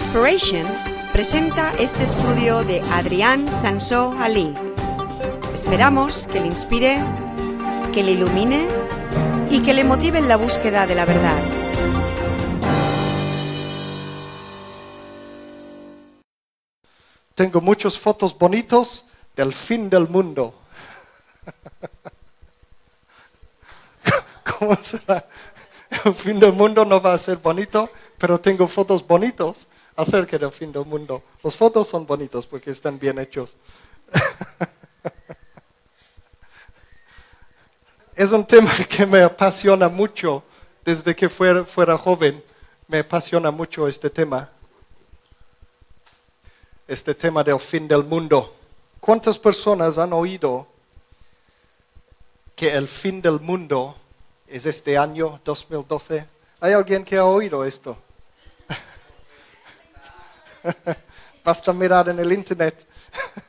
Inspiration presenta este estudio de Adrián Sansó Ali. Esperamos que le inspire, que le ilumine y que le motive en la búsqueda de la verdad. Tengo muchas fotos bonitos del fin del mundo. ¿Cómo será? El fin del mundo no va a ser bonito, pero tengo fotos bonitos acerca del fin del mundo. Los fotos son bonitos porque están bien hechos. es un tema que me apasiona mucho desde que fuera, fuera joven. Me apasiona mucho este tema. Este tema del fin del mundo. ¿Cuántas personas han oído que el fin del mundo es este año 2012? ¿Hay alguien que ha oído esto? Basta mirar en el internet.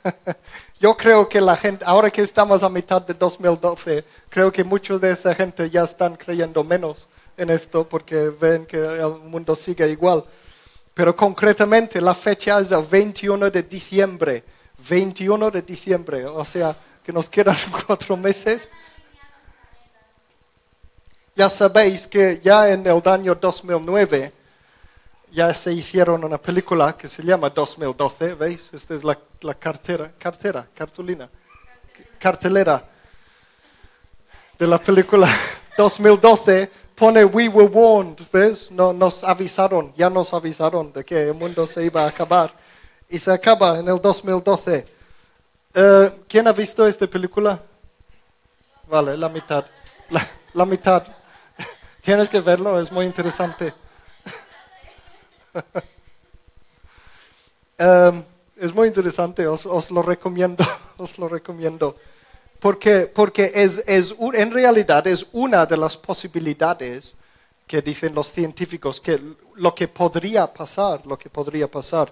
Yo creo que la gente, ahora que estamos a mitad de 2012, creo que muchos de esa gente ya están creyendo menos en esto porque ven que el mundo sigue igual. Pero concretamente la fecha es el 21 de diciembre. 21 de diciembre, o sea que nos quedan cuatro meses. Ya sabéis que ya en el año 2009 ya se hicieron una película que se llama 2012, ¿veis? Esta es la, cartera, cartera, cartulina, cartelera de la película 2012. Pone We Were Warned, ¿ves? No, nos avisaron, ya nos avisaron de que el mundo se iba a acabar. Y se acaba en el 2012. Eh, ¿Quién ha visto esta película? Vale, la mitad. la mitad. Tienes que verlo, es muy interesante. Em, es muy interesante, os, lo recomiendo, os lo recomiendo. Porque, porque es, es, en realidad es una de las posibilidades que dicen los científicos, que lo que podría pasar, lo que podría pasar.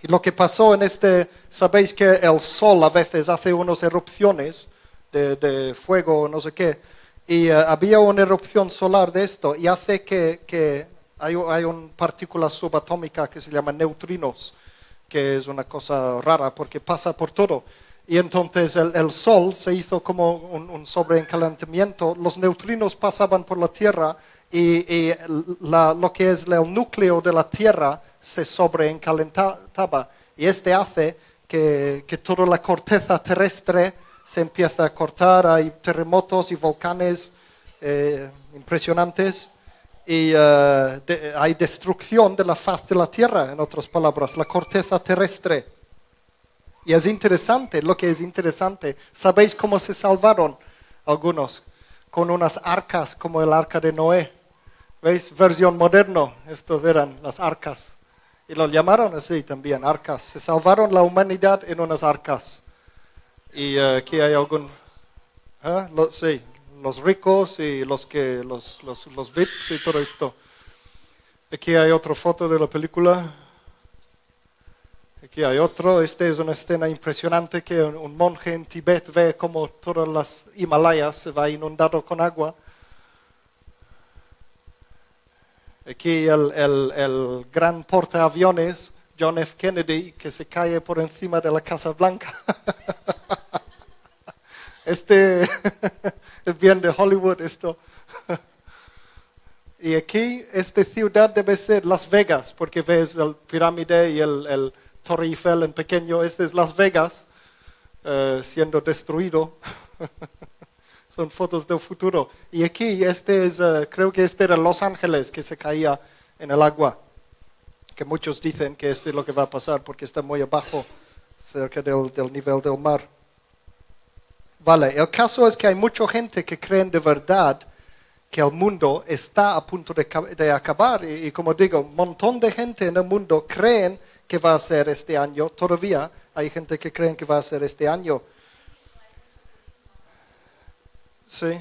Y lo que pasó en este, sabéis que el sol a veces hace unas erupciones de, de fuego, no sé qué, y eh, había una erupción solar de esto y hace que, que hay, una partícula subatómica que se llama neutrinos, que es una cosa rara porque pasa por todo. Y entonces el, Sol se hizo como un, sobrecalentamiento, los neutrinos pasaban por la Tierra y, lo que es el núcleo de la Tierra se sobrecalentaba. Y este hace que, toda la corteza terrestre se empiece a cortar, hay terremotos y volcanes eh, impresionantes y eh, hay destrucción de la faz de la tierra, en otras palabras, la corteza terrestre. Y es interesante, lo que es interesante, ¿sabéis cómo se salvaron algunos? Con unas arcas como el arca de Noé. ¿Veis? Versión moderno, estos eran las arcas. Y lo llamaron así también, arcas. Se salvaron la humanidad en unas arcas. Y eh, aquí hay algún... ¿eh? sí, los ricos y los que los, los, los VIPs y todo esto. Aquí hay otra foto de la película. Aquí hay otro. Esta es una escena impresionante que un monje en Tibet ve como todas las Himalayas se va inundado con agua. Aquí el, el, el gran portaaviones John F. Kennedy que se cae por encima de la Casa Blanca. Este es bien de Hollywood esto. y aquí, esta ciudad debe ser Las Vegas, porque ves el pirámide y el, el Torre Eiffel en pequeño. Este es Las Vegas eh, siendo destruido. Son fotos del futuro. Y aquí, este es, eh, creo que este era Los Ángeles que se caía en el agua. Que muchos dicen que este es lo que va a pasar porque está muy abajo, cerca del nivel del mar. Vale, el caso es que hay mucha gente que creen de verdad que el mundo está a punto de, acabar. Y, como digo, un montón de gente en el mundo creen que va a ser este año. Todavía hay gente que creen que va a ser este año. Sí,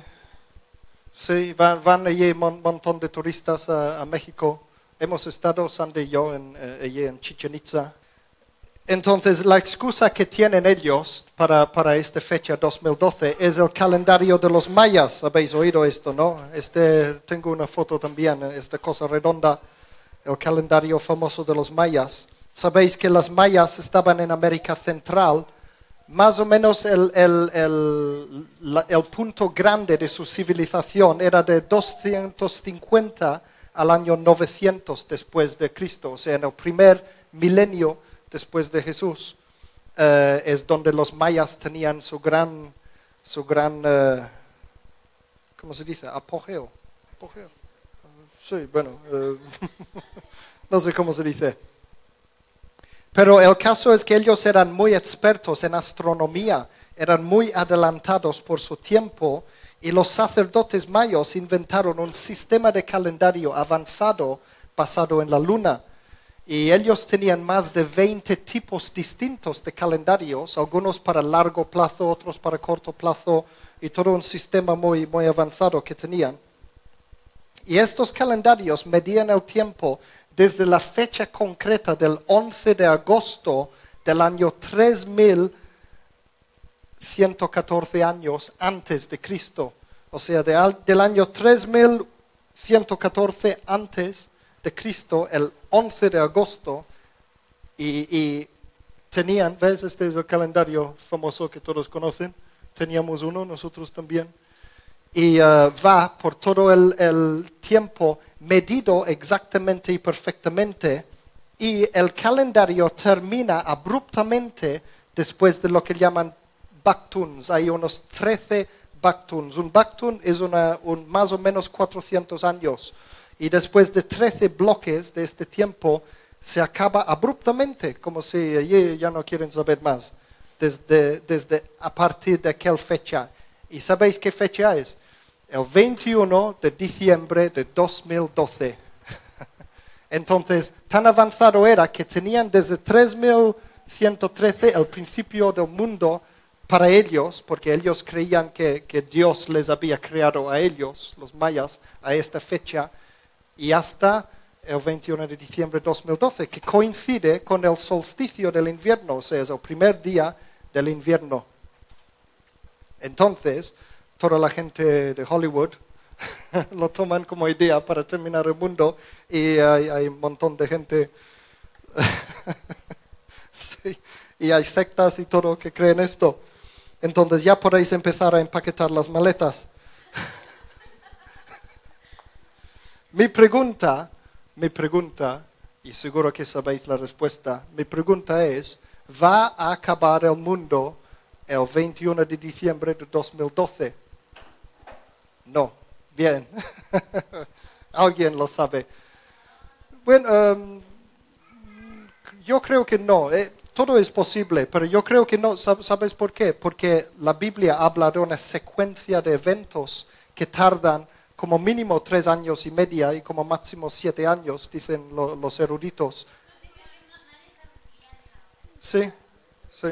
sí, van, allí un montón de turistas a, México. Hemos estado, Sandy y yo, en, eh, allí en Chichen Itza. Entonces, la excusa que tienen ellos para, para, esta fecha 2012 es el calendario de los mayas. Habéis oído esto, ¿no? Este, tengo una foto también, esta cosa redonda el calendario famoso de los mayas. Sabéis que las mayas estaban en América Central. Más o menos el, el- el- el punto grande de su civilización era de 250 al año 900 después de Cristo, o sea, en el primer milenio después de Jesús, eh, es donde los mayas tenían su gran, su gran, eh, ¿cómo se dice? Apogeo. Apogeo. Sí, bueno, eh, no sé cómo se dice. Pero el caso es que ellos eran muy expertos en astronomía, eran muy adelantados por su tiempo y los sacerdotes mayos inventaron un sistema de calendario avanzado basado en la luna. Y ellos tenían más de 20 tipos distintos de calendarios, algunos para largo plazo, otros para corto plazo, y todo un sistema muy, muy avanzado que tenían. Y estos calendarios medían el tiempo desde la fecha concreta del 11 de agosto del año 3114 años antes de Cristo. O sea, del año 3114 antes de Cristo, el 11 de agosto, y, tenían, ¿ves? Este es el calendario famoso que todos conocen. Teníamos uno, nosotros también y eh, va por todo el, el tiempo medido exactamente y perfectamente y el calendario termina abruptamente después de lo que llaman Bactuns. Hay unos 13 Bactuns. Un Bactun es una, un, más o menos 400 años y después de 13 bloques de este tiempo se acaba abruptamente, como si "Oye, ya no quieren saber más, desde, desde a partir de aquella fecha. ¿Y sabéis qué fecha es? El 21 de diciembre de 2012. Entonces, tan avanzado era que tenían desde 3113 el principio del mundo para ellos, porque ellos creían que, que Dios les había creado a ellos, los mayas, a esta fecha, y hasta el 21 de diciembre de 2012, que coincide con el solsticio del invierno, o sea, es el primer día del invierno. Entonces, toda la gente de Hollywood lo toman como idea para terminar el mundo y hay, un montón de gente y hay sectas y todo que creen esto. Entonces ya podéis empezar a empaquetar las maletas. Mi pregunta, mi pregunta, y seguro que sabéis la respuesta, mi pregunta es, ¿va a acabar el mundo el 21 de diciembre de 2012? No. Bien. Alguien lo sabe. Bueno, em, yo creo que no. eh, todo es posible, pero yo creo que no. Sab- ¿Sabes por qué? Porque la Biblia habla de una secuencia de eventos que tardan como mínimo tres años y media y como máximo siete años, dicen lo- los eruditos. Sí, sí.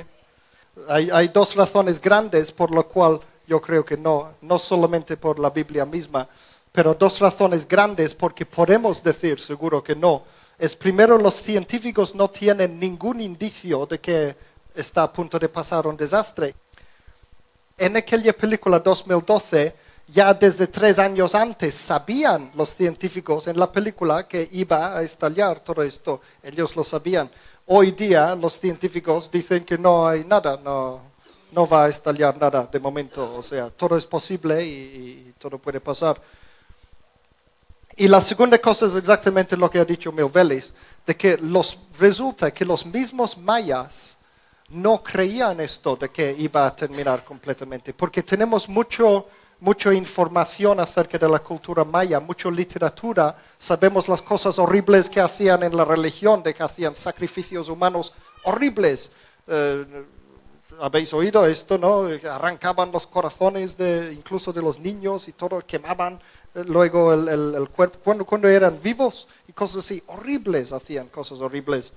Hay, hay dos razones grandes por lo cual yo creo que no, no solamente por la Biblia misma, pero dos razones grandes porque podemos decir seguro que no. Es primero, los científicos no tienen ningún indicio de que está a punto de pasar un desastre. En aquella película 2012, ya desde tres años antes sabían los científicos en la película que iba a estallar todo esto. Ellos lo sabían. Hoy día los científicos dicen que no hay nada, no, no va a estallar nada de momento. O sea, todo es posible y, y todo puede pasar. Y la segunda cosa es exactamente lo que ha dicho Mil Vélez, de que los, resulta que los mismos mayas no creían esto de que iba a terminar completamente, porque tenemos mucho, mucha información acerca de la cultura maya, mucha literatura, sabemos las cosas horribles que hacían en la religión, de que hacían sacrificios humanos horribles. Eh, habéis oído esto, ¿no? Arrancaban los corazones de, incluso de los niños y todo, quemaban eh, luego el, el- cuerpo, cuando, cuando eran vivos y cosas así, horribles, hacían cosas horribles.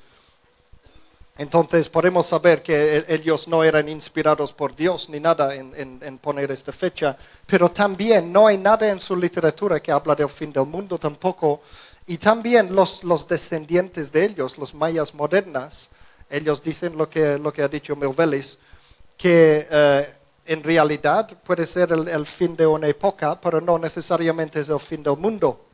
Entonces podemos saber que ellos no eran inspirados por Dios ni nada en, en- en poner esta fecha, pero también no hay nada en su literatura que habla del fin del mundo tampoco. Y también los, los descendientes de ellos, los mayas modernas, ellos dicen lo que, lo que ha dicho Melvelis, que eh, en realidad puede ser el, el fin de una época, pero no necesariamente es el fin del mundo.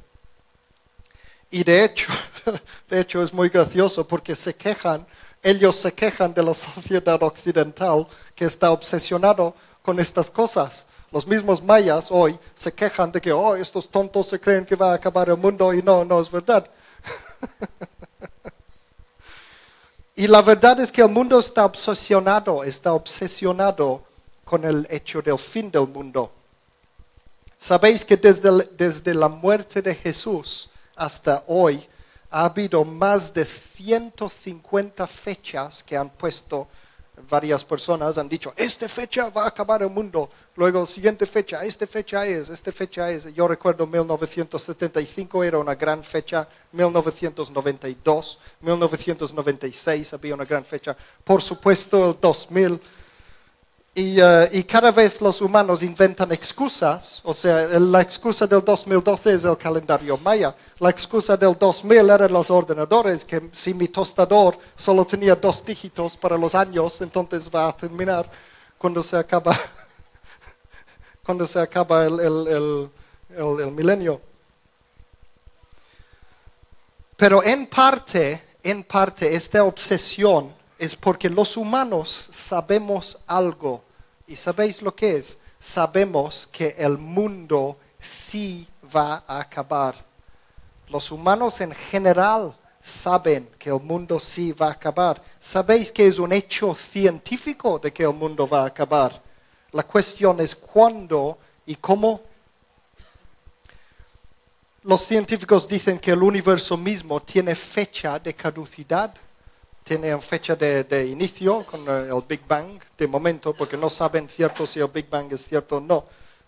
Y de hecho, de hecho es muy gracioso porque se quejan, ellos se quejan de la sociedad occidental que está obsesionado con estas cosas. Los mismos mayas hoy se quejan de que, oh, estos tontos se creen que va a acabar el mundo y no, no es verdad. y la verdad es que el mundo está obsesionado, está obsesionado con el hecho del fin del mundo. Sabéis que desde, desde la muerte de Jesús hasta hoy ha habido más de 150 fechas que han puesto varias personas han dicho, esta fecha va a acabar el mundo. Luego, siguiente fecha, esta fecha es, esta fecha es. Yo recuerdo 1975 era una gran fecha, 1992, 1996 había una gran fecha. Por supuesto, el 2000 eh, y, cada vez los humanos inventan excusas, o sea, la excusa del 2012 es el calendario maya, la excusa del 2000 eran los ordenadores, que si mi tostador solo tenía dos dígitos para los años, entonces va a terminar cuando se acaba, cuando se acaba el, el milenio. Pero en parte, en parte, esta obsesión es porque los humanos sabemos algo ¿Y sabéis lo que es? Sabemos que el mundo sí va a acabar. Los humanos en general saben que el mundo sí va a acabar. Sabéis que es un hecho científico de que el mundo va a acabar. La cuestión es cuándo y cómo. Los científicos dicen que el universo mismo tiene fecha de caducidad tiene fecha de, inicio con el Big Bang, de momento, porque no saben cierto si el Big Bang es cierto o no,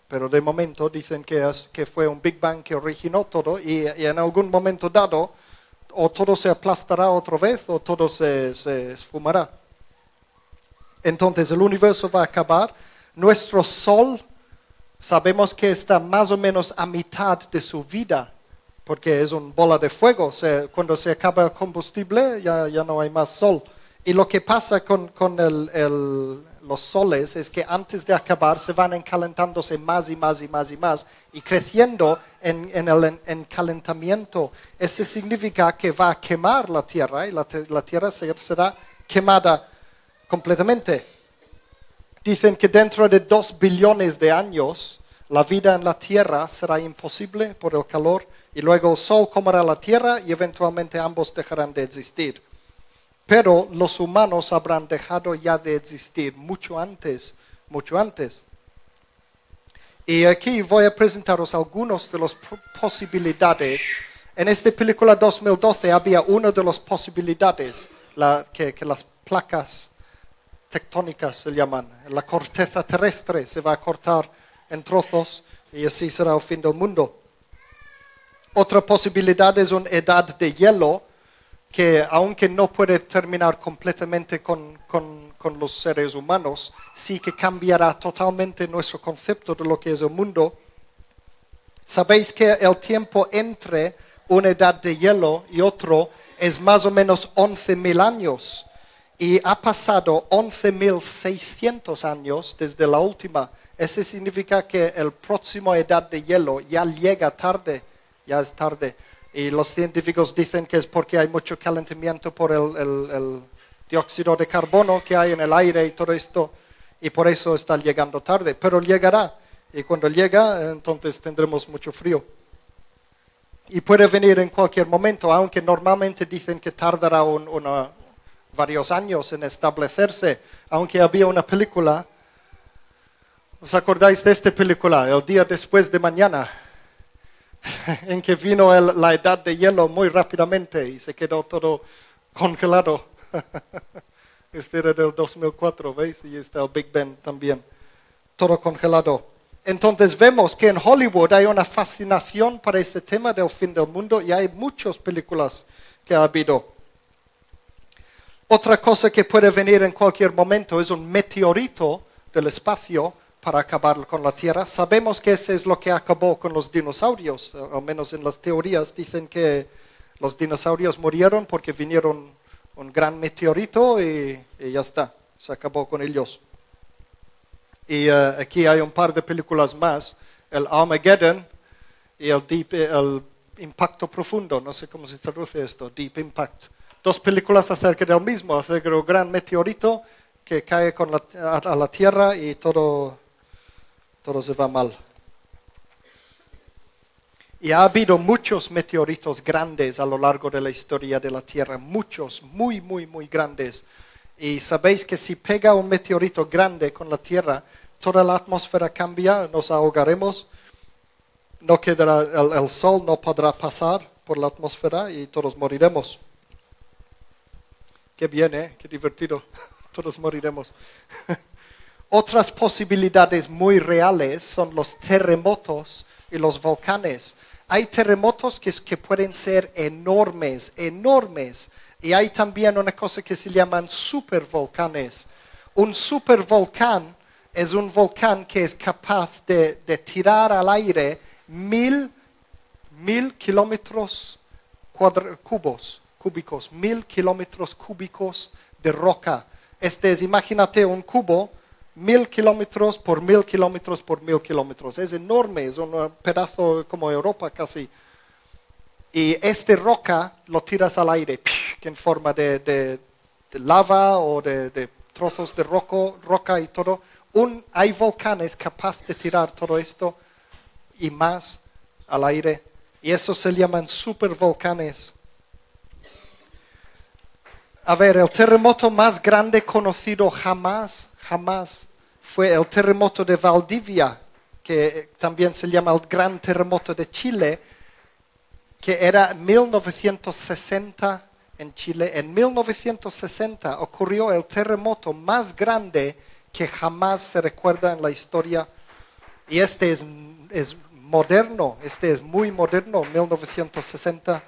pero de momento dicen que, que fue un Big Bang que originó todo y, en algún momento dado o todo se aplastará otra vez o todo se, se esfumará. Entonces el universo va a acabar. Nuestro Sol sabemos que está más o menos a mitad de su vida porque es una bola de fuego. cuando se acaba el combustible ya, ya, no hay más sol. Y lo que pasa con, con el, los soles es que antes de acabar se van encalentándose más y más y más y más y creciendo en, en el encalentamiento. Eso significa que va a quemar la Tierra y la, la Tierra será quemada completamente. Dicen que dentro de dos billones de años la vida en la Tierra será imposible por el calor y luego el sol comerá la tierra y eventualmente ambos dejarán de existir. Pero los humanos habrán dejado ya de existir mucho antes, mucho antes. Y aquí voy a presentaros algunas de las posibilidades. En esta película 2012 había una de las posibilidades, que, que las placas tectónicas se llaman. La corteza terrestre se va a cortar en trozos y así será el fin del mundo. Otra posibilidad es una edad de hielo que aunque no puede terminar completamente con, los seres humanos, sí que cambiará totalmente nuestro concepto de lo que es el mundo. Sabéis que el tiempo entre una edad de hielo y otro es más o menos 11.000 años y ha pasado 11.600 años desde la última. Eso significa que el próximo edad de hielo ya llega tarde ya es tarde. Y los científicos dicen que es porque hay mucho calentamiento por el, dióxido de carbono que hay en el aire y todo esto, y por eso está llegando tarde. Pero llegará, y cuando llega, entonces tendremos mucho frío. Y puede venir en cualquier momento, aunque normalmente dicen que tardará varios años en establecerse, aunque había una película, ¿os acordáis de esta película? El día después de mañana en que vino la edad de hielo muy rápidamente y se quedó todo congelado. este era del 2004, ¿veis? Y está el Big Ben también, todo congelado. Entonces vemos que en Hollywood hay una fascinación para este tema del fin del mundo y hay muchas películas que ha habido. Otra cosa que puede venir en cualquier momento es un meteorito del espacio para acabar con la Tierra. Sabemos que eso es lo que acabó con los dinosaurios, al menos en las teorías dicen que los dinosaurios murieron porque vinieron un gran meteorito y, ya está, se acabó con ellos. Y eh, aquí hay un par de películas más, el Armageddon y el, Deep, el impacto profundo, no sé cómo se traduce esto, Deep Impact. Dos películas acerca del mismo, acerca de un gran meteorito que cae con a la Tierra y todo, todo se va mal. Y ha habido muchos meteoritos grandes a lo largo de la historia de la Tierra, muchos, muy, muy, muy grandes. Y sabéis que si pega un meteorito grande con la Tierra, toda la atmósfera cambia, nos ahogaremos, no quedará, el, sol no podrá pasar por la atmósfera y todos moriremos. Qué bien, ¿eh? Qué divertido. Todos moriremos. Otras posibilidades muy reales son los terremotos y los volcanes. Hay terremotos que, que pueden ser enormes, enormes. Y hay también una cosa que se llaman supervolcanes. Un supervolcán es un volcán que es capaz de, tirar al aire mil, mil kilómetros cubos, cúbicos, mil kilómetros cúbicos de roca. Este es, imagínate un cubo, mil kilómetros por mil kilómetros por mil kilómetros. Es enorme, es un pedazo como Europa casi. Y este roca lo tiras al aire, en forma de, de- de lava o de, de trozos de roco, roca y todo. Un, hay volcanes capaces de tirar todo esto y más al aire. Y eso se llaman supervolcanes. A ver, el terremoto más grande conocido jamás, jamás, fue el terremoto de Valdivia, que también se llama el gran terremoto de Chile, que era 1960 en Chile. En 1960 ocurrió el terremoto más grande que jamás se recuerda en la historia. Y este es, es moderno, este es muy moderno, 1960.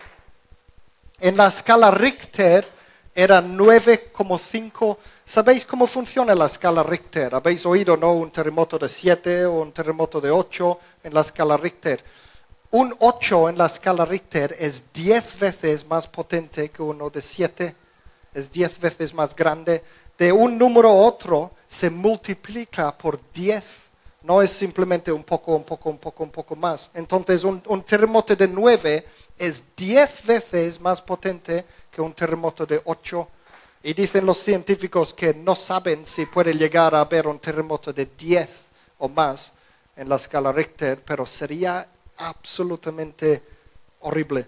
En la escala Richter era 9,5. ¿Sabéis cómo funciona la escala Richter? ¿Habéis oído, no? Un terremoto de 7 o un terremoto de 8 en la escala Richter. Un 8 en la escala Richter es 10 veces más potente que uno de 7, es 10 veces más grande. De un número a otro se multiplica por 10. No es simplemente un poco, un poco, un poco, un poco más. Entonces, un, un terremoto de 9 es 10 veces más potente que un terremoto de 8. Y dicen los científicos que no saben si puede llegar a haber un terremoto de 10 o más en la escala Richter, pero sería absolutamente horrible.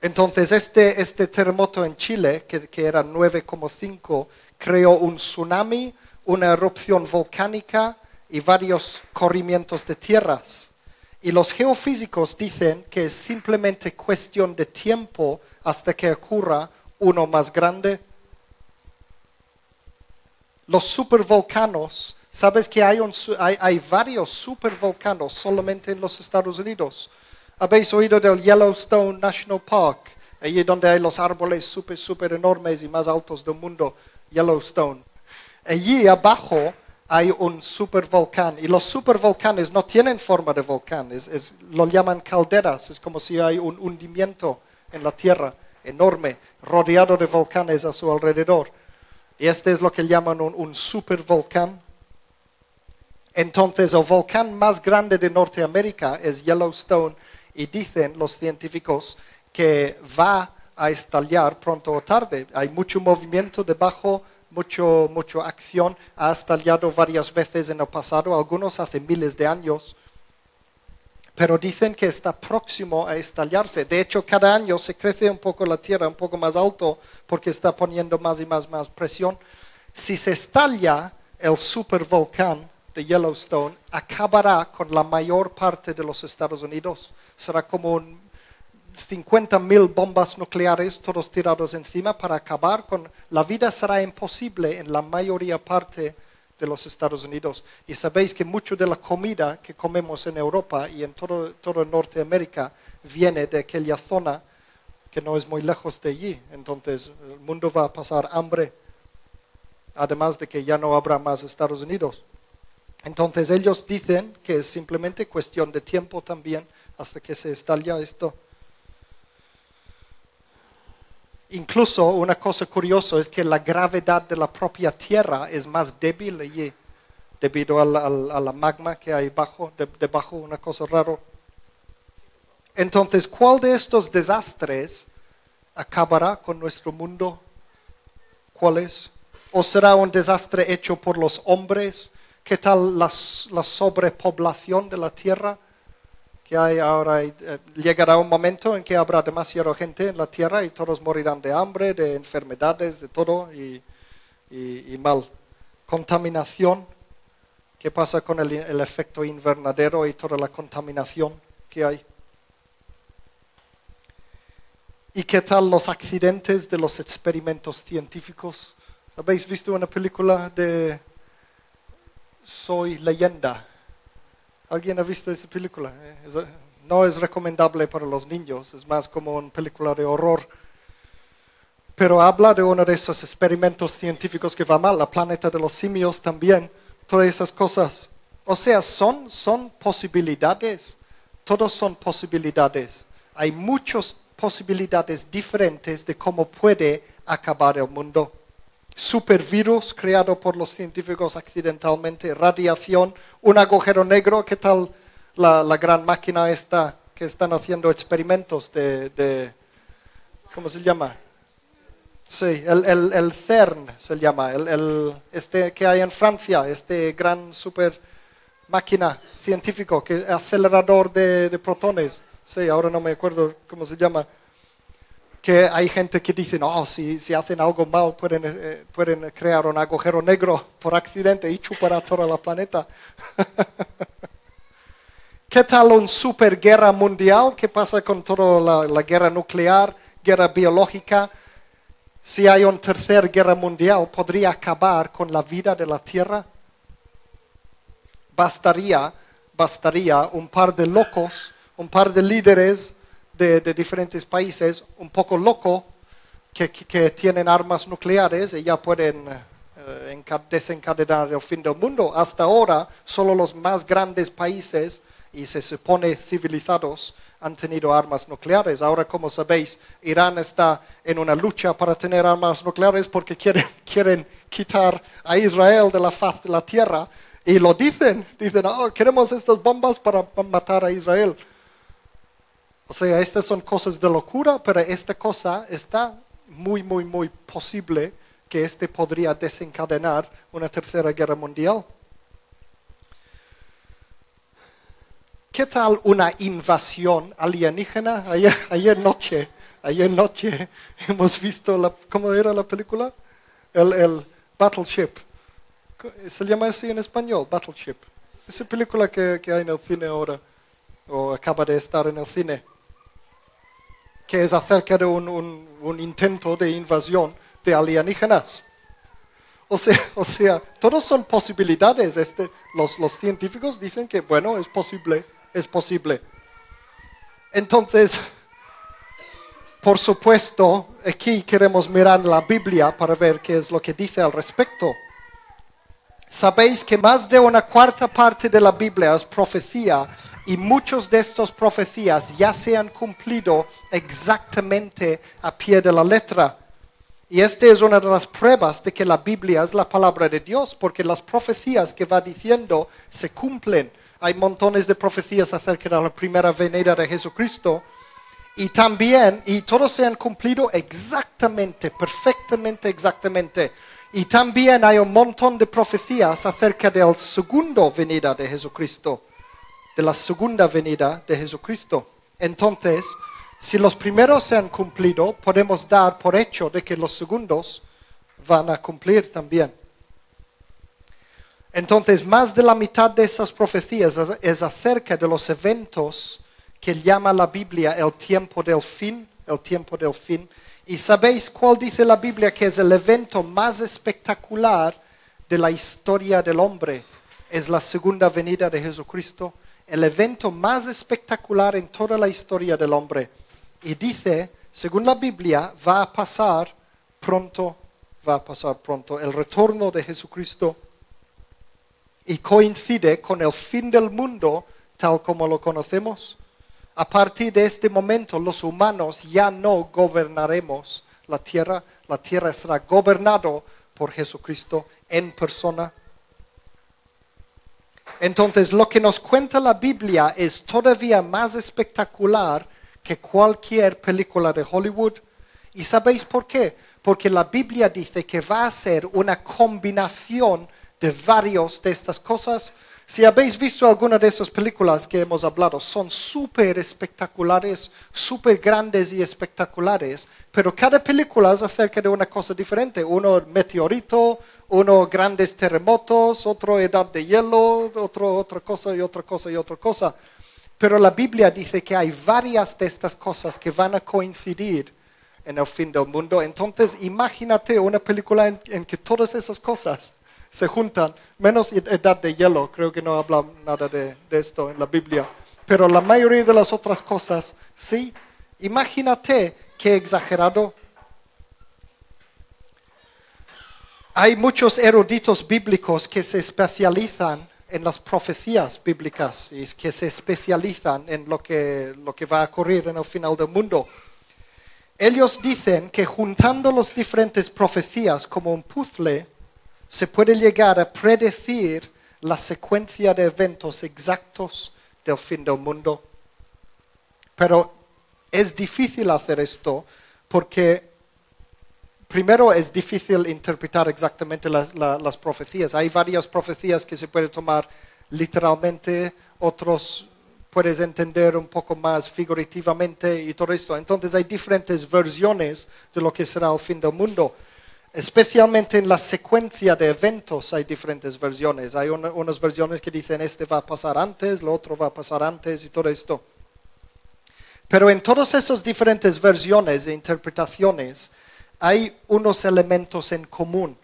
Entonces, este, este terremoto en Chile, que, que era 9,5, creó un tsunami, una erupción volcánica y varios corrimientos de tierras. Y los geofísicos dicen que es simplemente cuestión de tiempo hasta que ocurra uno más grande. Los supervolcanos, sabes que hay, varios supervolcanos solamente en los Estados Unidos. ¿Habéis oído del Yellowstone National Park? Allí donde hay los árboles súper, súper enormes y más altos del mundo, Yellowstone. Allí abajo hay un supervolcán y los supervolcanes no tienen forma de volcán, es- lo llaman calderas, es como si hay un hundimiento en la tierra enorme, rodeado de volcanes a su alrededor. Y este es lo que llaman un, un supervolcán. Entonces, el volcán más grande de Norteamérica es Yellowstone y dicen los científicos que va a estallar pronto o tarde. Hay mucho movimiento debajo, mucho, mucho acción. Ha estallado varias veces en el pasado, algunos hace miles de años. Pero dicen que está próximo a estallarse. De hecho, cada año se crece un poco la tierra, un poco más alto, porque está poniendo más y más, más presión. Si se estalla el supervolcán de Yellowstone, acabará con la mayor parte de los Estados Unidos. Será como un 50 mil bombas nucleares todos tirados encima para acabar con la vida será imposible en la mayoría parte de los Estados Unidos. Y sabéis que mucho de la comida que comemos en Europa y en todo, todo Norteamérica viene de aquella zona que no es muy lejos de allí. Entonces el mundo va a pasar hambre, además de que ya no habrá más Estados Unidos. Entonces ellos dicen que es simplemente cuestión de tiempo también hasta que se estalla esto. Incluso una cosa curiosa es que la gravedad de la propia Tierra es más débil allí, debido a la magma que hay bajo, de- debajo, una cosa rara. Entonces, ¿cuál de estos desastres acabará con nuestro mundo? ¿Cuál es? ¿O será un desastre hecho por los hombres? ¿Qué tal la sobrepoblación de la tierra? Que hay ahora eh, llegará un momento en que habrá demasiada gente en la tierra y todos morirán de hambre, de enfermedades, de todo y, y- y mal. Contaminación. ¿Qué pasa con el, el efecto invernadero y toda la contaminación que hay? ¿Y qué tal los accidentes de los experimentos científicos? ¿Habéis visto una película de Soy leyenda? ¿Alguien ha visto esa película? Eh, No es recomendable para los niños, es más como una película de horror. Pero habla de uno de esos experimentos científicos que va mal, la planeta de los simios también, todas esas cosas. O sea, son, son posibilidades, todos son posibilidades. Hay muchas posibilidades diferentes de cómo puede acabar el mundo. Supervirus creado por los científicos accidentalmente, radiación, un agujero negro, ¿qué tal la, gran máquina esta que están haciendo experimentos de, de ¿cómo se llama? Sí, el, el, el CERN se llama, el, el- este que hay en Francia, este gran super máquina científico, que acelerador de, de protones. Sí, ahora no me acuerdo cómo se llama. Que hay gente que dice, no, si, si hacen algo mal pueden, eh, pueden crear un agujero negro por accidente y chupar a toda la planeta. ¿Qué tal un superguerra mundial? ¿Qué pasa con toda la, la guerra nuclear, guerra biológica? Si hay una tercera guerra mundial, ¿podría acabar con la vida de la Tierra? Bastaría, bastaría un par de locos, un par de líderes de, de diferentes países, un poco loco, que, que- que tienen armas nucleares y ya pueden eh, enca- desencadenar el fin del mundo. Hasta ahora, solo los más grandes países, y se supone civilizados, han tenido armas nucleares. Ahora, como sabéis, Irán está en una lucha para tener armas nucleares porque quieren, quieren quitar a Israel de la faz de la tierra. Y lo dicen, dicen, "Oh, queremos estas bombas para matar a Israel. O sea, estas son cosas de locura, pero esta cosa está muy, muy, muy posible que este podría desencadenar una tercera guerra mundial. ¿Qué tal una invasión alienígena? Ayer, noche, ayer noche hemos visto, la, ¿cómo era la película? El, el Battleship. ¿Se llama así en español? Battleship. Esa película que, que hay en el cine ahora, o acaba de estar en el cine que es acerca de un, un- un intento de invasión de alienígenas. O sea, o sea todos son posibilidades. Este, los, los científicos dicen que, bueno, es posible, es posible. Entonces, por supuesto, aquí queremos mirar la Biblia para ver qué es lo que dice al respecto. Sabéis que más de una cuarta parte de la Biblia es profecía y muchos de estas profecías ya se han cumplido exactamente a pie de la letra. Y esta es una de las pruebas de que la Biblia es la palabra de Dios, porque las profecías que va diciendo se cumplen. Hay montones de profecías acerca de la primera venida de Jesucristo. Y también, y todos se han cumplido exactamente, perfectamente, exactamente. Y también hay un montón de profecías acerca de la segunda venida de Jesucristo, de la segunda venida de Jesucristo. Entonces, si los primeros se han cumplido, podemos dar por hecho de que los segundos van a cumplir también. Entonces, más de la mitad de esas profecías es- acerca de los eventos que llama la Biblia el tiempo del fin, el tiempo del fin. ¿Y sabéis cuál dice la Biblia que es el evento más espectacular de la historia del hombre? Es la segunda venida de Jesucristo, el evento más espectacular en toda la historia del hombre. Y dice, según la Biblia, va a pasar pronto, va a pasar pronto el retorno de Jesucristo y coincide con el fin del mundo tal como lo conocemos. A partir de este momento los humanos ya no gobernaremos la tierra, la tierra será gobernado por Jesucristo en persona. Entonces, lo que nos cuenta la Biblia es todavía más espectacular que cualquier película de Hollywood. ¿Y sabéis por qué? Porque la Biblia dice que va a ser una combinación de varios de estas cosas. Si habéis visto alguna de esas películas que hemos hablado, son súper espectaculares, súper grandes y espectaculares, pero cada película es acerca de una cosa diferente. Uno meteorito, uno grandes terremotos, otro edad de hielo, otro otra cosa y otra cosa y otra cosa. Pero la Biblia dice que hay varias de estas cosas que van a coincidir en el fin del mundo. Entonces, imagínate una película en, que todas esas cosas se juntan, menos edad de hielo, creo que no habla nada de, de esto en la Biblia, pero la mayoría de las otras cosas, sí. Imagínate qué exagerado Hay muchos eruditos bíblicos que se especializan en las profecías bíblicas y que se especializan en lo que, lo que va a ocurrir en el final del mundo. Ellos dicen que juntando las diferentes profecías como un puzzle, se puede llegar a predecir la secuencia de eventos exactos del fin del mundo. Pero es difícil hacer esto porque primero es difícil interpretar exactamente las, profecías. Hay varias profecías que se pueden tomar literalmente, otros puedes entender un poco más figurativamente y todo esto. Entonces hay diferentes versiones de lo que será el fin del mundo. Especialmente en la secuencia de eventos hay diferentes versiones. Hay unas versiones que dicen este va a pasar antes, lo otro va a pasar antes y todo esto. Pero en todas esas diferentes versiones e interpretaciones, hay unos elementos en común.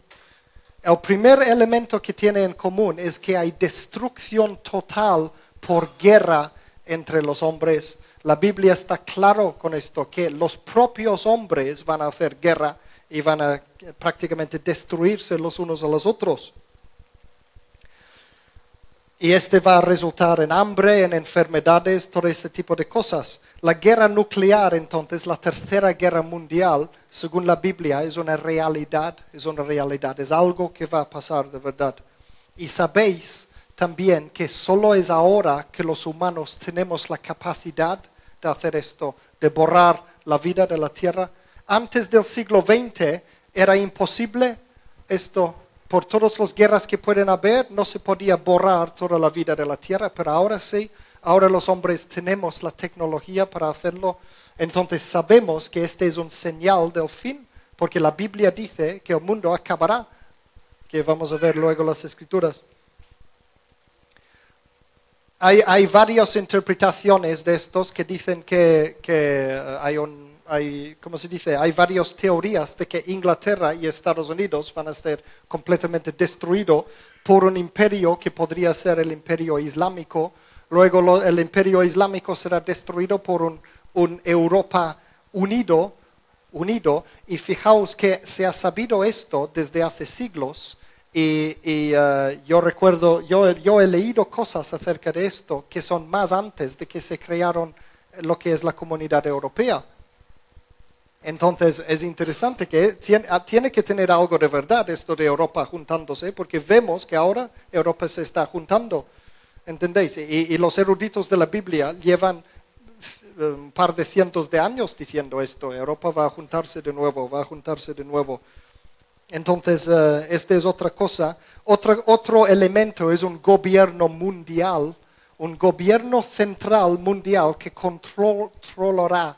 El primer elemento que tiene en común es que hay destrucción total por guerra entre los hombres. La Biblia está claro con esto, que los propios hombres van a hacer guerra y van a prácticamente destruirse los unos a los otros. Y este va a resultar en hambre, en enfermedades, todo este tipo de cosas. La guerra nuclear, entonces, la tercera guerra mundial, según la Biblia, es una realidad, es una realidad, es algo que va a pasar de verdad. Y sabéis también que solo es ahora que los humanos tenemos la capacidad de hacer esto, de borrar la vida de la tierra. Antes del siglo XX era imposible esto por todas las guerras que pueden haber, no se podía borrar toda la vida de la tierra, pero ahora sí, ahora los hombres tenemos la tecnología para hacerlo. Entonces sabemos que este es un señal del fin, porque la Biblia dice que el mundo acabará, que vamos a ver luego las escrituras. Hay, varias interpretaciones de estos que dicen que, que hay un hay, como se dice, hay varias teorías de que Inglaterra y Estados Unidos van a ser completamente destruidos por un imperio que podría ser el imperio islámico. Luego el imperio islámico será destruido por un, Europa unido, unido. Y fijaos que se ha sabido esto desde hace siglos. Y, eh, yo recuerdo, yo, he leído cosas acerca de esto que son más antes de que se crearon lo que es la comunidad europea. Entonces es interesante que ah, tiene, que tener algo de verdad esto de Europa juntándose, porque vemos que ahora Europa se está juntando, ¿entendéis? Y, los eruditos de la Biblia llevan eh, un par de cientos de años diciendo esto, Europa va a juntarse de nuevo, va a juntarse de nuevo. Entonces, uh, esta es otra cosa. Otro, otro elemento es un gobierno mundial, un gobierno central mundial que controlará,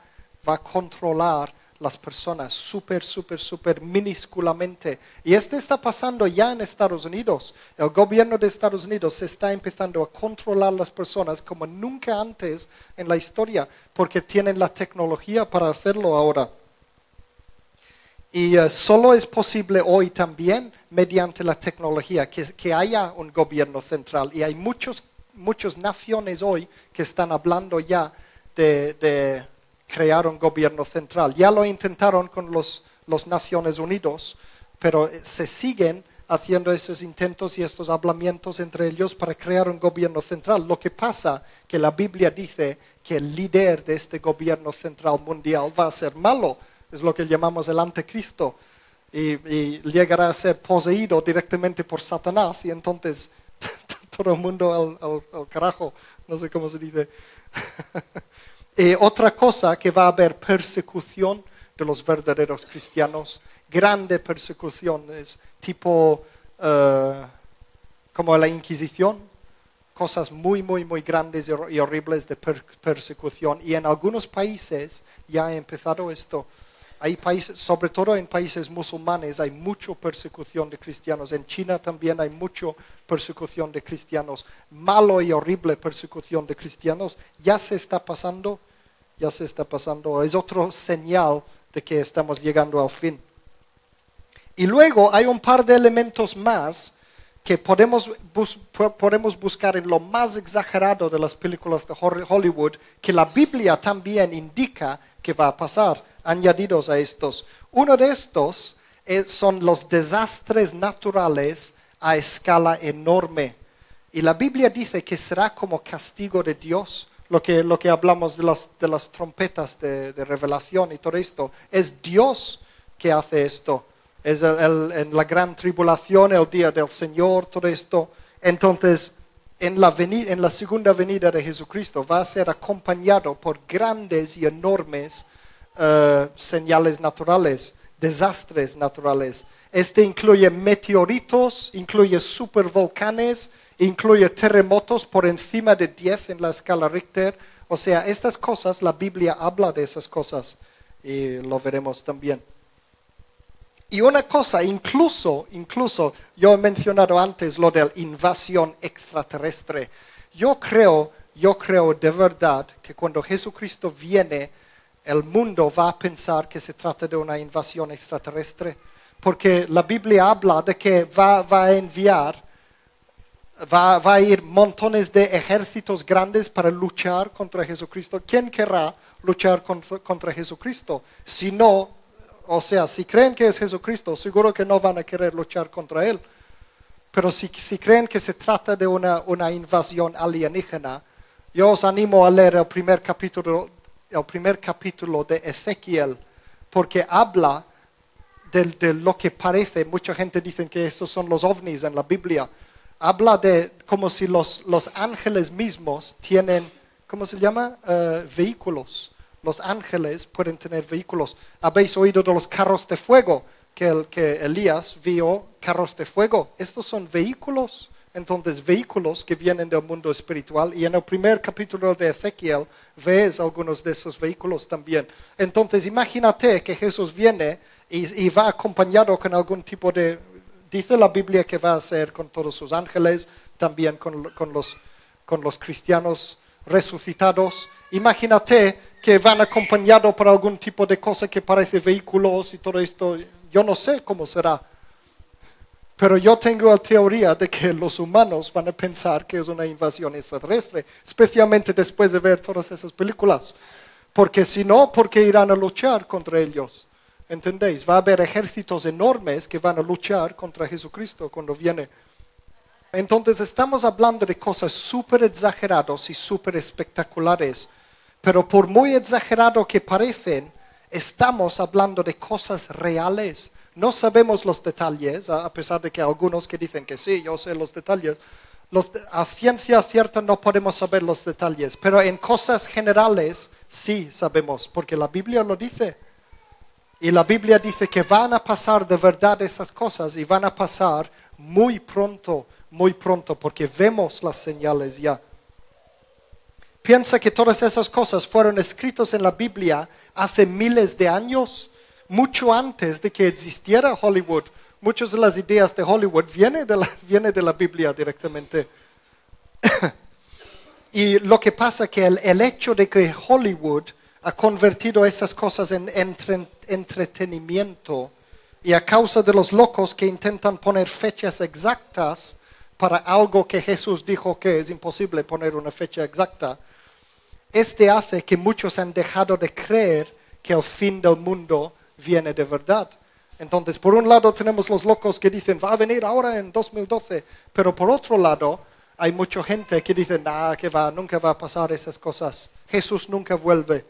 va a controlar las personas súper, súper, súper minúsculamente. Y esto está pasando ya en Estados Unidos. El gobierno de Estados Unidos se está empezando a controlar las personas como nunca antes en la historia, porque tienen la tecnología para hacerlo ahora. Y eh, solo es posible hoy también mediante la tecnología que, haya un gobierno central. Y hay muchos, muchas naciones hoy que están hablando ya de crear un gobierno central. Ya lo intentaron con los, los Naciones Unidos, pero se siguen haciendo esos intentos y estos hablamientos entre ellos para crear un gobierno central. Lo que pasa que la Biblia dice que el líder de este gobierno central mundial va a ser malo, es lo que llamamos el anticristo, y, y llegará a ser poseído directamente por Satanás y entonces todo el mundo al, al- al carajo, no sé cómo se dice. y otra cosa que va a haber persecución de los verdaderos cristianos, grande persecución, es tipo eh, como la Inquisición, cosas muy, muy, muy grandes y hor- y horribles de per- persecución. Y en algunos países ya ha empezado esto. Hay países, sobre todo en países musulmanes, hay mucha persecución de cristianos. En China también hay mucha persecución de cristianos. Malo y horrible persecución de cristianos. Ya se está pasando, ya se está pasando. Es otro señal de que estamos llegando al fin. Y luego hay un par de elementos más que podemos, podemos buscar en lo más exagerado de las películas de Hollywood, que la Biblia también indica que va a pasar, añadidos a estos. Uno de estos eh, son los desastres naturales a escala enorme. Y la Biblia dice que será como castigo de Dios. Lo que, lo que hablamos de las, de las trompetas de, revelación y todo esto. Es Dios que hace esto. Es el- en la gran tribulación, el día del Señor, todo esto. Entonces, en la, veni- en la segunda venida de Jesucristo va a ser acompañado por grandes y enormes eh, señales naturales, desastres naturales. Este incluye meteoritos, incluye supervolcanes, incluye terremotos por encima de 10 en la escala Richter. O sea, estas cosas, la Biblia habla de esas cosas y lo veremos también. Y una cosa, incluso, incluso, yo he mencionado antes lo de la invasión extraterrestre. Yo creo, yo creo de verdad que cuando Jesucristo viene, el mundo va a pensar que se trata de una invasión extraterrestre, porque la Biblia habla de que va, a enviar, va, a ir montones de ejércitos grandes para luchar contra Jesucristo. ¿Quién querrá luchar contra, Jesucristo? Si no, o sea, si creen que es Jesucristo, seguro que no van a querer luchar contra Él. Pero si, si creen que se trata de una, una invasión alienígena, yo os animo a leer el primer capítulo, el primer capítulo de Ezequiel, porque habla de, lo que parece, mucha gente dice que estos son los ovnis en la Biblia, habla de como si los, los ángeles mismos tienen, ¿cómo se llama? Eh, vehículos. Los ángeles pueden tener vehículos. Habéis oído de los carros de fuego, que, el, que Elías vio carros de fuego. Estos son vehículos. Entonces, vehículos que vienen del mundo espiritual. Y en el primer capítulo de Ezequiel ves algunos de esos vehículos también. Entonces, imagínate que Jesús viene y, va acompañado con algún tipo de... Dice la Biblia que va a ser con todos sus ángeles, también con, con los, con los cristianos resucitados. Imagínate que van acompañados por algún tipo de cosa que parece vehículos y todo esto. Yo no sé cómo será. Pero yo tengo la teoría de que los humanos van a pensar que es una invasión extraterrestre, especialmente después de ver todas esas películas. Porque si no, ¿por qué irán a luchar contra ellos? ¿Entendéis? Va a haber ejércitos enormes que van a luchar contra Jesucristo cuando viene. Entonces estamos hablando de cosas súper exageradas y súper espectaculares. Pero por muy exagerado que parecen, estamos hablando de cosas reales. No sabemos los detalles, a pesar de que algunos que dicen que sí, yo sé los detalles. A ciencia cierta no podemos saber los detalles, pero en cosas generales sí sabemos, porque la Biblia lo dice. Y la Biblia dice que van a pasar de verdad esas cosas y van a pasar muy pronto, muy pronto, porque vemos las señales ya. Piensa que todas esas cosas fueron escritas en la Biblia hace miles de años, mucho antes de que existiera Hollywood. Muchas de las ideas de Hollywood vienen de la, de la Biblia directamente. y lo que pasa es que el, el hecho de que Hollywood ha convertido esas cosas en entre- entretenimiento y a causa de los locos que intentan poner fechas exactas para algo que Jesús dijo que es imposible poner una fecha exacta, este hace que muchos han dejado de creer que el fin del mundo viene de verdad. Entonces, por un lado tenemos los locos que dicen, va a venir ahora en 2012, pero por otro lado hay mucha gente que dice, nah, que va, nunca va a pasar esas cosas. Jesús nunca vuelve.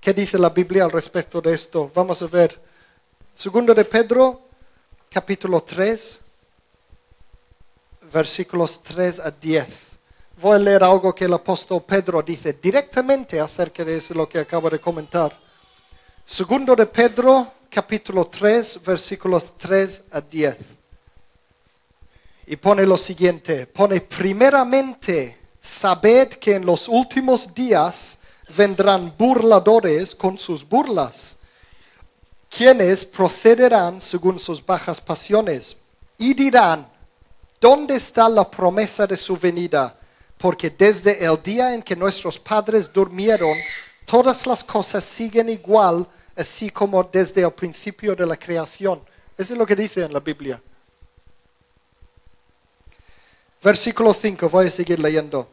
¿Qué dice la Biblia al respecto de esto? Vamos a ver. Segundo de Pedro, capítulo 3, versículos 3 a 10. Voy a leer algo que el apóstol Pedro dice directamente acerca de eso lo que acabo de comentar. Segundo de Pedro, capítulo 3, versículos 3 a 10. Y pone lo siguiente, pone primeramente, sabed que en los últimos días vendrán burladores con sus burlas, quienes procederán según sus bajas pasiones y dirán, ¿dónde está la promesa de su venida? Porque desde el día en que nuestros padres durmieron, todas las cosas siguen igual, así como desde el principio de la creación. Eso es lo que dice en la Biblia. Versículo 5, voy a seguir leyendo.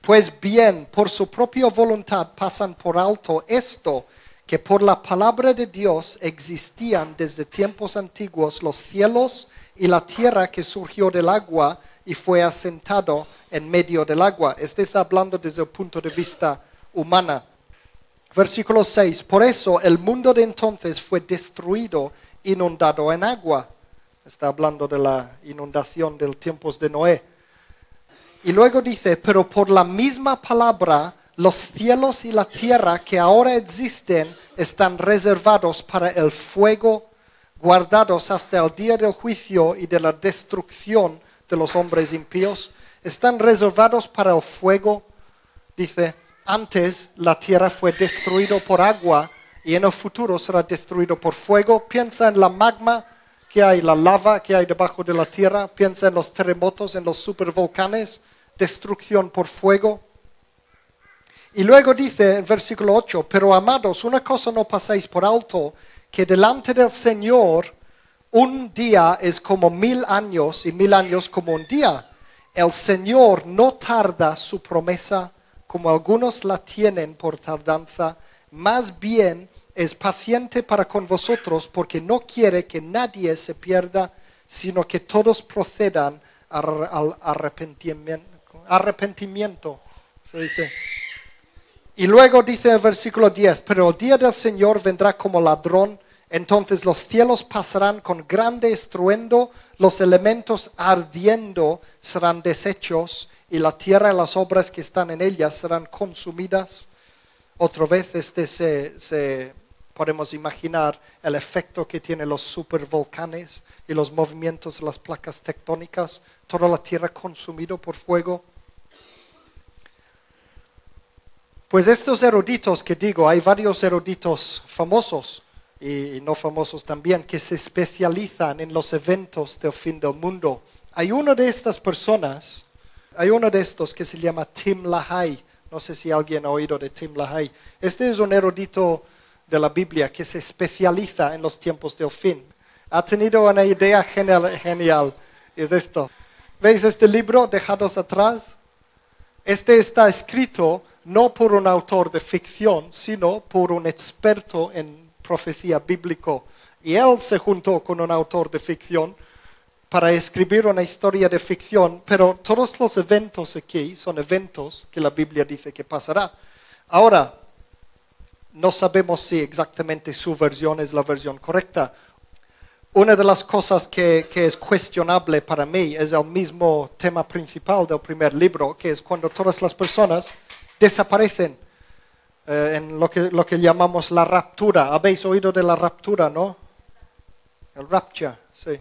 Pues bien, por su propia voluntad pasan por alto esto, que por la palabra de Dios existían desde tiempos antiguos los cielos y la tierra que surgió del agua y fue asentado en medio del agua. Este está hablando desde el punto de vista humana. Versículo 6. Por eso el mundo de entonces fue destruido, inundado en agua. Está hablando de la inundación de los tiempos de Noé. Y luego dice, pero por la misma palabra, los cielos y la tierra que ahora existen están reservados para el fuego, guardados hasta el día del juicio y de la destrucción de los hombres impíos. Están reservados para el fuego. Dice, antes la tierra fue destruida por agua y en el futuro será destruido por fuego. Piensa en la magma que hay, la lava que hay debajo de la tierra, piensa en los terremotos, en los supervolcanes, destrucción por fuego. Y luego dice en versículo 8, pero amados, una cosa no pasáis por alto, que delante del Señor un día es como mil años y mil años como un día. El Señor no tarda su promesa como algunos la tienen por tardanza, más bien es paciente para con vosotros porque no quiere que nadie se pierda, sino que todos procedan al arrepentimiento. arrepentimiento Y luego dice el versículo 10, pero el día del Señor vendrá como ladrón, entonces los cielos pasarán con grande estruendo, los elementos ardiendo serán deshechos y la tierra y las obras que están en ella serán consumidas. Otra vez este se podemos imaginar el efecto que tienen los supervolcanes y los movimientos de las placas tectónicas, toda la tierra consumida por fuego. Pues estos eruditos que digo, hay varios eruditos famosos y no famosos también que se especializan en los eventos del fin del mundo. Hay una de estas personas, hay uno de estos que se llama Tim LaHaye. No sé si alguien ha oído de Tim LaHaye. Este es un erudito de la Biblia que se especializa en los tiempos del fin. Ha tenido una idea genial, genial. Es esto. ¿Veis este libro, Dejados atrás? Este está escrito no por un autor de ficción, sino por un experto en profecía bíblico. Y él se juntó con un autor de ficción para escribir una historia de ficción, pero todos los eventos aquí son eventos que la Biblia dice que pasará. Ahora, no sabemos si exactamente su versión es la versión correcta. Una de las cosas que, es cuestionable para mí es el mismo tema principal del primer libro, que es cuando todas las personas desaparecen eh, en lo que, lo que llamamos la raptura. ¿Habéis oído de la raptura, no? El rapture, sí.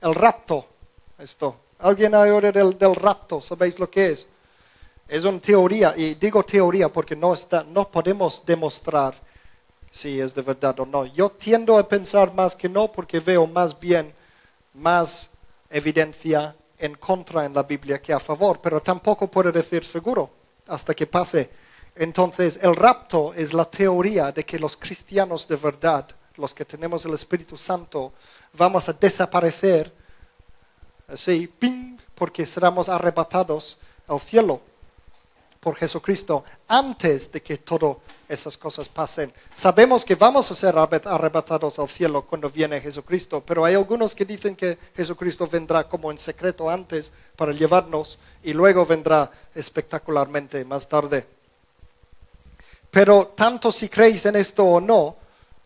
El rapto, esto. ¿Alguien ha oído del, del rapto? ¿Sabéis lo que es? Es una teoría, y digo teoría porque no, está, no podemos demostrar si es de verdad o no. Yo tiendo a pensar más que no porque veo más bien más evidencia en contra en la Biblia que a favor, pero tampoco puedo decir seguro hasta que pase. Entonces, el rapto es la teoría de que los cristianos de verdad, los que tenemos el Espíritu Santo, vamos a desaparecer así, ping, porque seremos arrebatados al cielo por Jesucristo antes de que todas esas cosas pasen. Sabemos que vamos a ser arrebatados al cielo cuando viene Jesucristo, pero hay algunos que dicen que Jesucristo vendrá como en secreto antes para llevarnos y luego vendrá espectacularmente más tarde. Pero tanto si creéis en esto o no,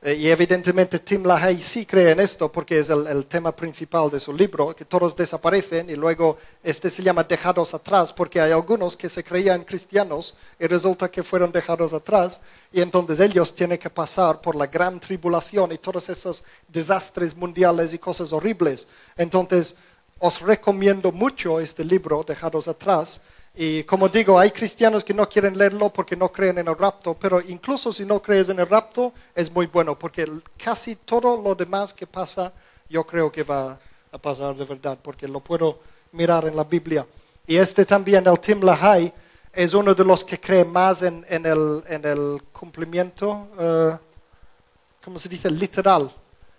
Eh, y evidentemente Tim LaHaye sí cree en esto porque es el, el, tema principal de su libro, que todos desaparecen y luego este se llama dejados atrás porque hay algunos que se creían cristianos y resulta que fueron dejados atrás y entonces ellos tienen que pasar por la gran tribulación y todos esos desastres mundiales y cosas horribles. Entonces os recomiendo mucho este libro, Dejados atrás, y como digo, hay cristianos que no quieren leerlo porque no creen en el rapto, pero incluso si no crees en el rapto, es muy bueno, porque casi todo lo demás que pasa, yo creo que va a pasar de verdad, porque lo puedo mirar en la Biblia. Y este también, el Tim LaHaye, es uno de los que cree más en, el, en el, cumplimiento, uh, ¿cómo se dice? Literal.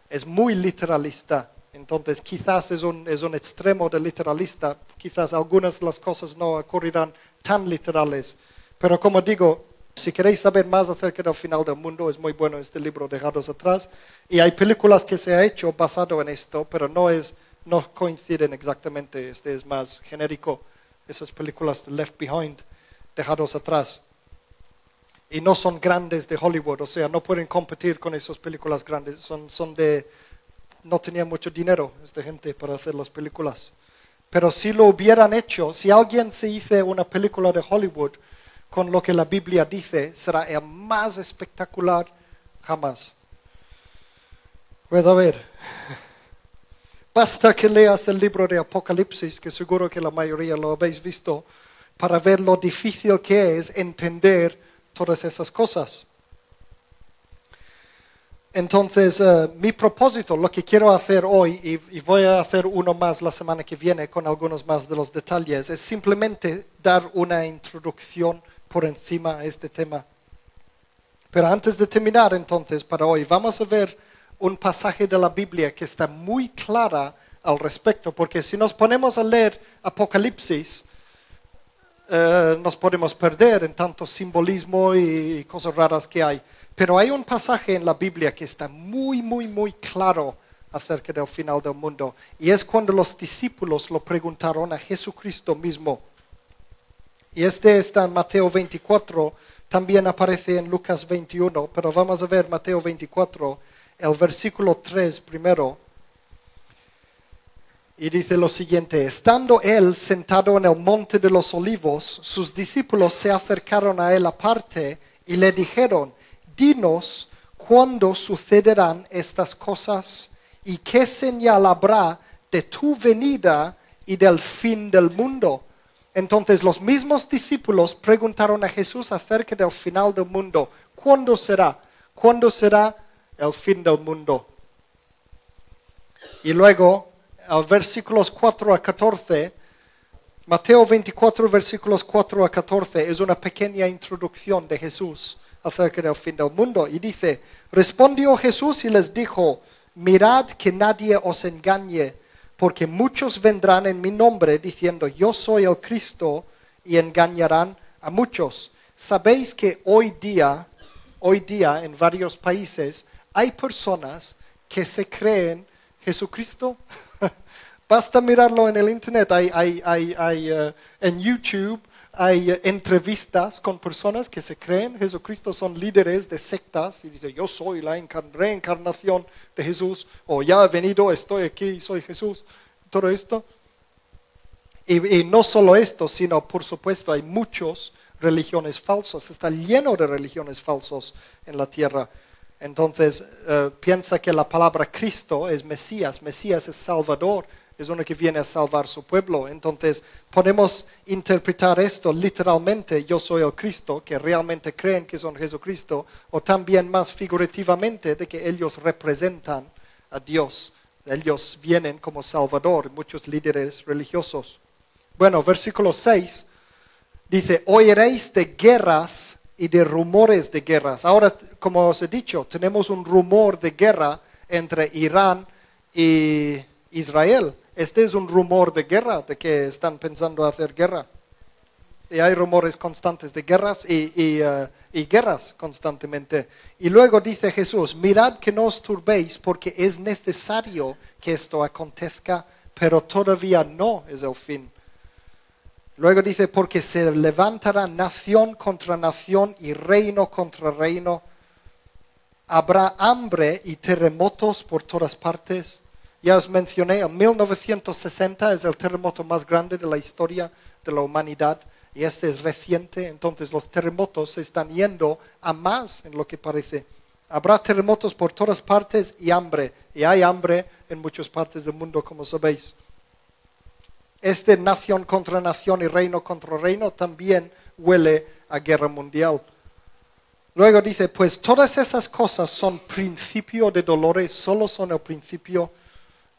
Es muy literalista. Entonces, quizás es un, es un extremo de literalista, quizás algunas de las cosas no ocurrirán tan literales. Pero como digo, si queréis saber más acerca del final del mundo, es muy bueno este libro Dejados atrás. Y hay películas que se han hecho basado en esto, pero no, es, no coinciden exactamente. Este es más genérico. Esas películas de Left Behind, Dejados atrás. Y no son grandes de Hollywood, o sea, no pueden competir con esas películas grandes. Son, son de no tenía mucho dinero esta gente para hacer las películas. Pero si lo hubieran hecho, si alguien se hizo una película de Hollywood con lo que la Biblia dice, será el más espectacular jamás. Pues a ver, basta que leas el libro de Apocalipsis, que seguro que la mayoría lo habéis visto, para ver lo difícil que es entender todas esas cosas. Entonces, eh, mi propósito, lo que quiero hacer hoy, y, voy a hacer uno más la semana que viene con algunos más de los detalles, es simplemente dar una introducción por encima a este tema. Pero antes de terminar, entonces, para hoy, vamos a ver un pasaje de la Biblia que está muy clara al respecto, porque si nos ponemos a leer Apocalipsis, eh, nos podemos perder en tanto simbolismo y cosas raras que hay. Pero hay un pasaje en la Biblia que está muy, muy, muy claro acerca del final del mundo. Y es cuando los discípulos lo preguntaron a Jesucristo mismo. Y este está en Mateo 24, también aparece en Lucas 21, pero vamos a ver Mateo 24, el versículo 3 primero. Y dice lo siguiente, estando él sentado en el monte de los olivos, sus discípulos se acercaron a él aparte y le dijeron, dinos cuándo sucederán estas cosas y qué señal habrá de tu venida y del fin del mundo. Entonces los mismos discípulos preguntaron a Jesús acerca del final del mundo. ¿Cuándo será? ¿Cuándo será el fin del mundo? Y luego, versículos 4 a 14, Mateo 24, versículos 4 a 14, es una pequeña introducción de Jesús acerca del fin del mundo. Y dice, respondió Jesús y les dijo, mirad que nadie os engañe, porque muchos vendrán en mi nombre diciendo, yo soy el Cristo, y engañarán a muchos. Sabéis que hoy día, hoy día en varios países, hay personas que se creen Jesucristo. Basta mirarlo en el Internet, hay, uh, en YouTube hay eh, entrevistas con personas que se creen Jesucristo son líderes de sectas y dicen yo soy la reencarnación de Jesús o ya he venido, estoy aquí, soy Jesús, todo esto. Y, no solo esto, sino por supuesto hay muchas religiones falsas, está lleno de religiones falsas en la tierra. Entonces eh, piensa que la palabra Cristo es Mesías, Mesías es Salvador es uno que viene a salvar su pueblo. Entonces, podemos interpretar esto literalmente, yo soy el Cristo, que realmente creen que son Jesucristo, o también más figurativamente de que ellos representan a Dios. Ellos vienen como Salvador, muchos líderes religiosos. Bueno, versículo 6 dice, oiréis de guerras y de rumores de guerras. Ahora, como os he dicho, tenemos un rumor de guerra entre Irán y Israel. Este es un rumor de guerra, de que están pensando hacer guerra. Y hay rumores constantes de guerras y, eh, y, guerras constantemente. Y luego dice Jesús, mirad que no os turbéis porque es necesario que esto acontezca, pero todavía no es el fin. Luego dice, porque se levantará nación contra nación y reino contra reino habrá hambre y terremotos por todas partes. Ya os mencioné, en 1960 es el terremoto más grande de la historia de la humanidad y este es reciente, entonces los terremotos se están yendo a más en lo que parece. Habrá terremotos por todas partes y hambre, y hay hambre en muchas partes del mundo, como sabéis. Este nación contra nación y reino contra reino también huele a guerra mundial. Luego dice, pues todas esas cosas son principio de dolores, solo son el principio.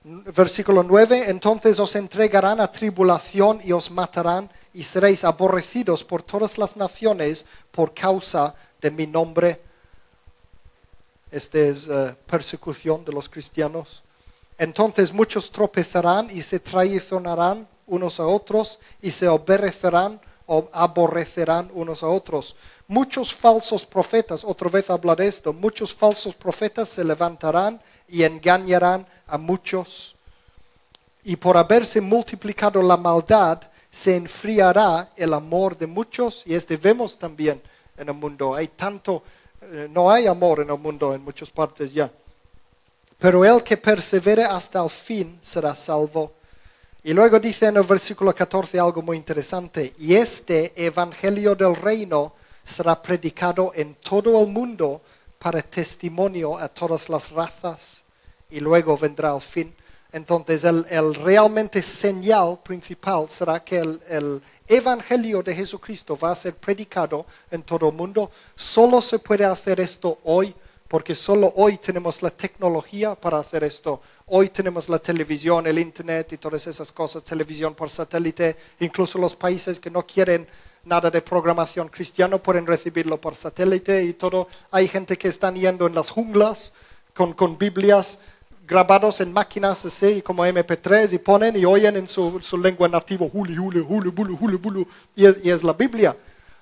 Versículo 9, entonces os entregarán a tribulación y os matarán y seréis aborrecidos por todas las naciones por causa de mi nombre. Esta es eh, persecución de los cristianos. Entonces muchos tropezarán y se traicionarán unos a otros y se obedecerán o aborrecerán unos a otros. Muchos falsos profetas, otra vez habla de esto, muchos falsos profetas se levantarán y engañarán a muchos. Y por haberse multiplicado la maldad, se enfriará el amor de muchos y este vemos también en el mundo. Hay tanto, eh, no hay amor en el mundo en muchas partes ya. Pero el que persevere hasta el fin será salvo. Y luego dice en el versículo 14 algo muy interesante, y este evangelio del reino será predicado en todo el mundo para testimonio a todas las razas, y luego vendrá el fin. Entonces, el, realmente señal principal será que el, Evangelio de Jesucristo va a ser predicado en todo el mundo. Solo se puede hacer esto hoy, porque solo hoy tenemos la tecnología para hacer esto. Hoy tenemos la televisión, el Internet y todas esas cosas, televisión por satélite. Incluso los países que no quieren nada de programación cristiana pueden recibirlo por satélite y todo. Hay gente que están yendo en las junglas con, con Biblias grabados en máquinas así como MP3 y ponen y oyen en su, lengua nativa, huli, huli, huli, bulu, huli, bulu, y es, y es la Biblia.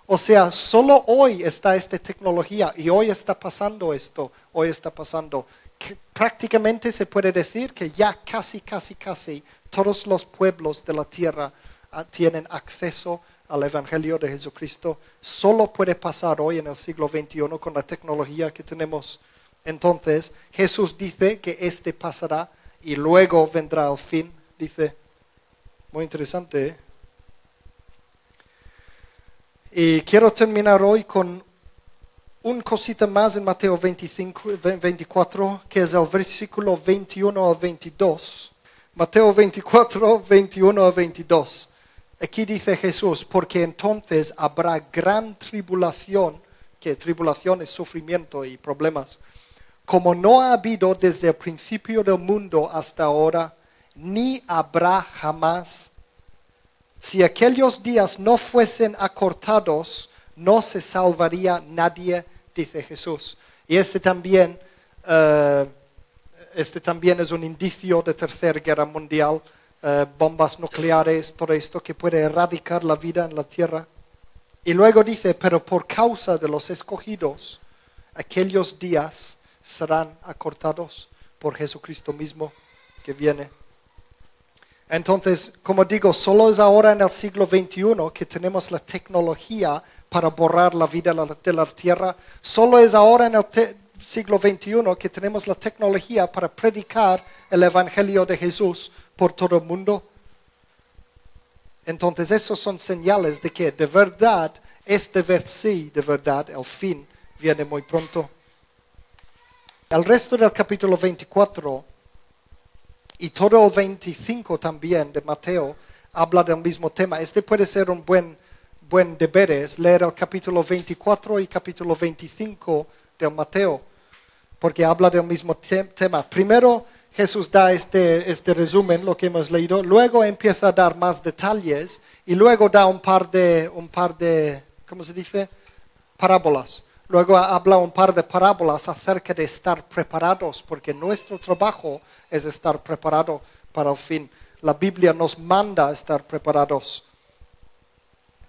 O sea, solo hoy está esta tecnología y hoy está pasando esto, hoy está pasando. Que prácticamente se puede decir que ya casi, casi, casi todos los pueblos de la tierra ah, tienen acceso al Evangelio de Jesucristo. Solo puede pasar hoy en el siglo XXI con la tecnología que tenemos. Entonces Jesús dice que este pasará y luego vendrá el fin. Dice, muy interesante. ¿eh? Y quiero terminar hoy con un cosita más en Mateo 25, 24, que es el versículo 21 al 22. Mateo 24, 21 al 22. Aquí dice Jesús, porque entonces habrá gran tribulación, que tribulación es sufrimiento y problemas como no ha habido desde el principio del mundo hasta ahora, ni habrá jamás. Si aquellos días no fuesen acortados, no se salvaría nadie, dice Jesús. Y este también, eh, este también es un indicio de tercera guerra mundial, eh, bombas nucleares, todo esto que puede erradicar la vida en la tierra. Y luego dice, pero por causa de los escogidos, aquellos días serán acortados por Jesucristo mismo que viene. Entonces, como digo, solo es ahora en el siglo XXI que tenemos la tecnología para borrar la vida de la tierra. Solo es ahora en el siglo XXI que tenemos la tecnología para predicar el Evangelio de Jesús por todo el mundo. Entonces, esos son señales de que de verdad, esta vez sí, de verdad, el fin viene muy pronto. El resto del capítulo 24 y todo el 25 también de Mateo habla del mismo tema. Este puede ser un buen, buen deber, es leer el capítulo 24 y capítulo 25 de Mateo, porque habla del mismo tema. Primero Jesús da este, este resumen, lo que hemos leído, luego empieza a dar más detalles y luego da un par de, un par de ¿cómo se dice? Parábolas Luego habla un par de parábolas acerca de estar preparados, porque nuestro trabajo es estar preparado para el fin. La Biblia nos manda estar preparados.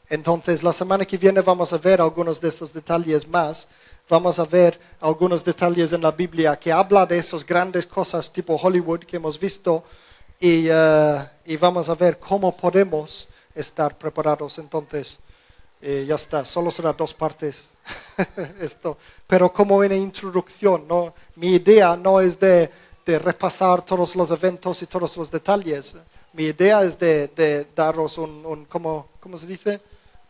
Entonces, la semana que viene vamos a ver algunos de estos detalles más. Vamos a ver algunos detalles en la Biblia que habla de esas grandes cosas tipo Hollywood que hemos visto y, eh, y vamos a ver cómo podemos estar preparados entonces Y ya está, solo será dos partes esto. Pero como una introducción, ¿no? mi idea no es de, de, repasar todos los eventos y todos los detalles. Mi idea es de, de daros un, un ¿cómo, ¿cómo, se dice?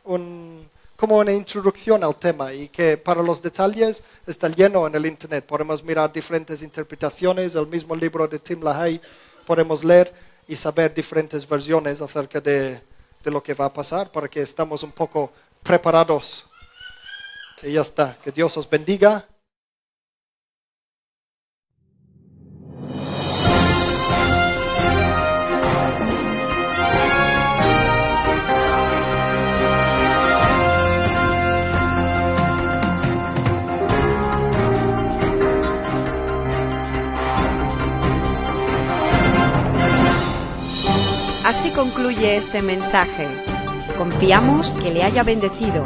Un, como una introducción al tema y que para los detalles está lleno en el Internet. Podemos mirar diferentes interpretaciones, el mismo libro de Tim LaHaye podemos leer y saber diferentes versiones acerca de, de lo que va a pasar para que estemos un poco preparados. Y ya está. Que Dios os bendiga. Así concluye este mensaje. Confiamos que le haya bendecido